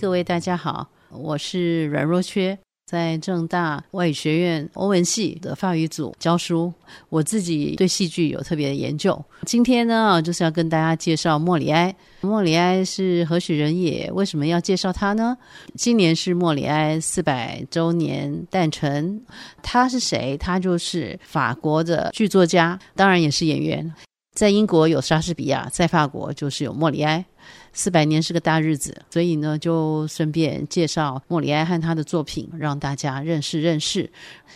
各位大家好，我是阮若缺，在正大外语学院欧文系的法语组教书。我自己对戏剧有特别的研究。今天呢，就是要跟大家介绍莫里埃。莫里埃是何许人也？为什么要介绍他呢？今年是莫里埃四百周年诞辰。他是谁？他就是法国的剧作家，当然也是演员。在英国有莎士比亚，在法国就是有莫里埃。四百年是个大日子，所以呢，就顺便介绍莫里埃和他的作品，让大家认识认识。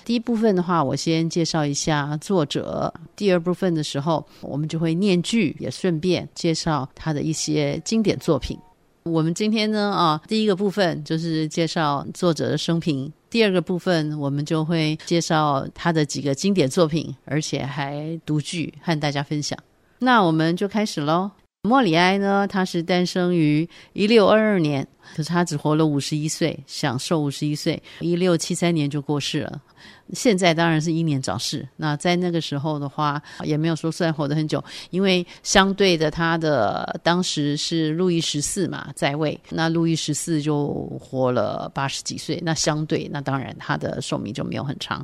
第一部分的话，我先介绍一下作者；第二部分的时候，我们就会念剧，也顺便介绍他的一些经典作品。我们今天呢，啊，第一个部分就是介绍作者的生平；第二个部分，我们就会介绍他的几个经典作品，而且还读剧和大家分享。那我们就开始喽。莫里埃呢，他是诞生于一六二二年，可是他只活了五十一岁，享寿五十一岁，一六七三年就过世了。现在当然是英年早逝。那在那个时候的话，也没有说算活得很久，因为相对的，他的当时是路易十四嘛在位，那路易十四就活了八十几岁，那相对那当然他的寿命就没有很长。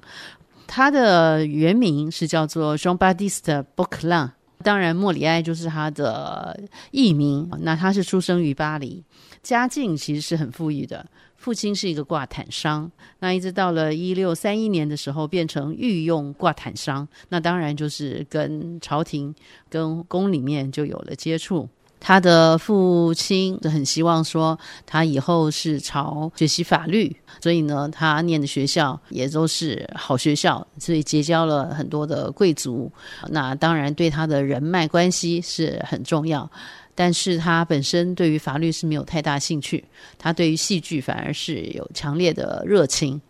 他的原名是叫做 Jean-Baptiste Poquelin。当然，莫里埃就是他的艺名。那他是出生于巴黎，家境其实是很富裕的。父亲是一个挂毯商，那一直到了一六三一年的时候，变成御用挂毯商。那当然就是跟朝廷、跟宫里面就有了接触。他的父亲很希望说他以后是朝学习法律，所以呢，他念的学校也都是好学校，所以结交了很多的贵族。那当然对他的人脉关系是很重要，但是他本身对于法律是没有太大兴趣，他对于戏剧反而是有强烈的热情。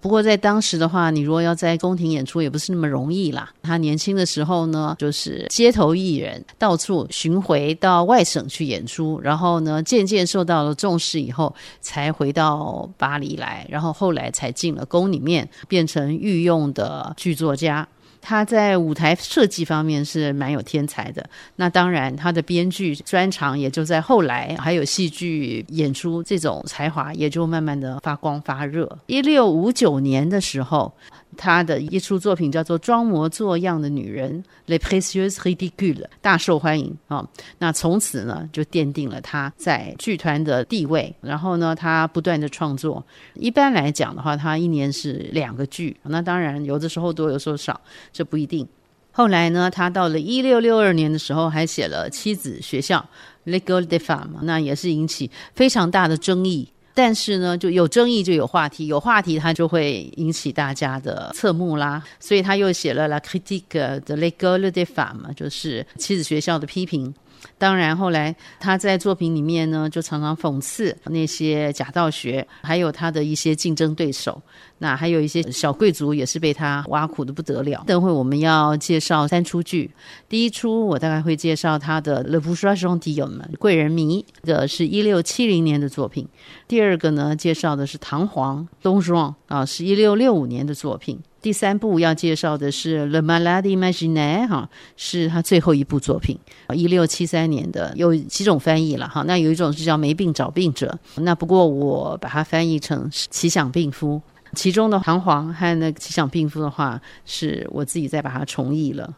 不过在当时的话，你如果要在宫廷演出，也不是那么容易啦。他年轻的时候呢，就是街头艺人，到处巡回到外省去演出，然后呢，渐渐受到了重视以后，才回到巴黎来，然后后来才进了宫里面，变成御用的剧作家。他在舞台设计方面是蛮有天才的，那当然他的编剧专长也就在后来，还有戏剧演出这种才华也就慢慢的发光发热。一六五九年的时候。他的一出作品叫做《装模作样的女人》（Les Précieuses Ridicules），大受欢迎啊、哦。那从此呢，就奠定了他在剧团的地位。然后呢，他不断的创作。一般来讲的话，他一年是两个剧。那当然，有的时候多，有时候少，这不一定。后来呢，他到了一六六二年的时候，还写了《妻子学校》（L'École des Femmes），那也是引起非常大的争议。但是呢，就有争议就有话题，有话题他就会引起大家的侧目啦。所以他又写了《La critique de l'école des femmes》，就是妻子学校的批评。当然，后来他在作品里面呢，就常常讽刺那些假道学，还有他的一些竞争对手。那还有一些小贵族也是被他挖苦的不得了。等会我们要介绍三出剧，第一出我大概会介绍他的《Le Bourgeois g e n t i》贵人迷，这是一六七零年的作品。第二个呢，介绍的是唐璜 Don Juan 啊，是一六六五年的作品。第三部要介绍的是《The Malady Imaginaire》哈，是他最后一部作品，一六七三年的，有几种翻译了哈。那有一种是叫“没病找病者”，那不过我把它翻译成“奇想病夫”。其中的弹簧和那个“奇想病夫”的话，是我自己再把它重译了。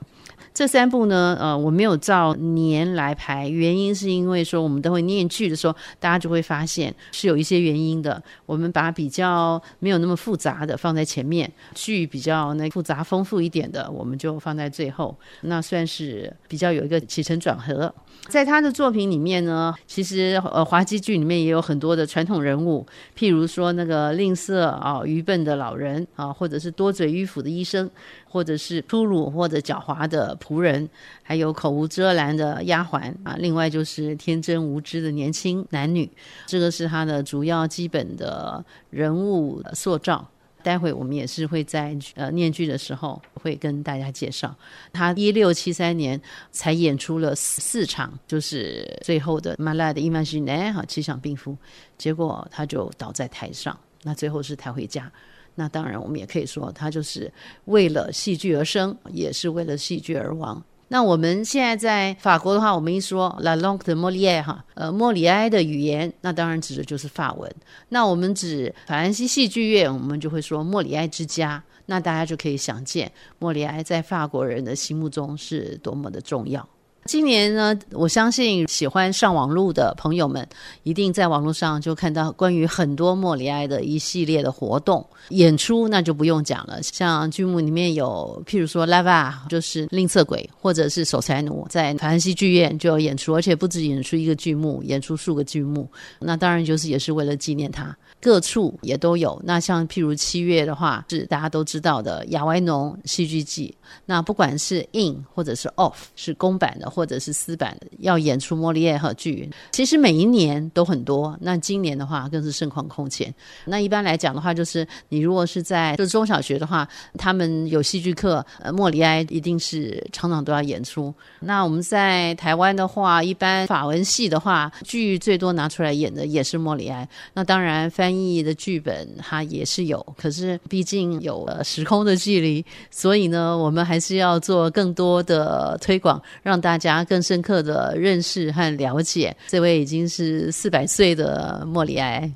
这三部呢，呃，我没有照年来排，原因是因为说我们都会念剧的时候，大家就会发现是有一些原因的。我们把比较没有那么复杂的放在前面，剧比较那复杂丰富一点的，我们就放在最后，那算是比较有一个起承转合。在他的作品里面呢，其实呃，滑稽剧里面也有很多的传统人物，譬如说那个吝啬啊、愚笨的老人啊，或者是多嘴迂腐的医生。或者是粗鲁或者狡猾的仆人，还有口无遮拦的丫鬟啊，另外就是天真无知的年轻男女，这个是他的主要基本的人物塑造。待会我们也是会在呃念剧的时候会跟大家介绍。他一六七三年才演出了四场，就是最后的《Malade Imaginaire》哈，奇想病夫，结果他就倒在台上，那最后是抬回家。那当然，我们也可以说，他就是为了戏剧而生，也是为了戏剧而亡。那我们现在在法国的话，我们一说 La langue de Molière 哈，呃，莫里埃的语言，那当然指的就是法文。那我们指法兰西戏剧院，我们就会说莫里埃之家。那大家就可以想见，莫里埃在法国人的心目中是多么的重要。今年呢，我相信喜欢上网络的朋友们，一定在网络上就看到关于很多莫里埃的一系列的活动演出，那就不用讲了。像剧目里面有，譬如说《Lava》，就是吝啬鬼，或者是守财奴，在法兰西剧院就有演出，而且不止演出一个剧目，演出数个剧目。那当然就是也是为了纪念他。各处也都有。那像譬如七月的话，是大家都知道的亚维农戏剧季。那不管是 in 或者是 off，是公版的或者是私版，要演出莫里埃剧，其实每一年都很多。那今年的话更是盛况空前。那一般来讲的话，就是你如果是在就中小学的话，他们有戏剧课，呃，莫里埃一定是常常都要演出。那我们在台湾的话，一般法文系的话，剧最多拿出来演的也是莫里埃。那当然翻。译的剧本它也是有，可是毕竟有了时空的距离，所以呢，我们还是要做更多的推广，让大家家更深刻的认识和了解这位已经是四百岁的莫里埃。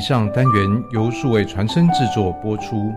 以上单元由数位传声制作播出。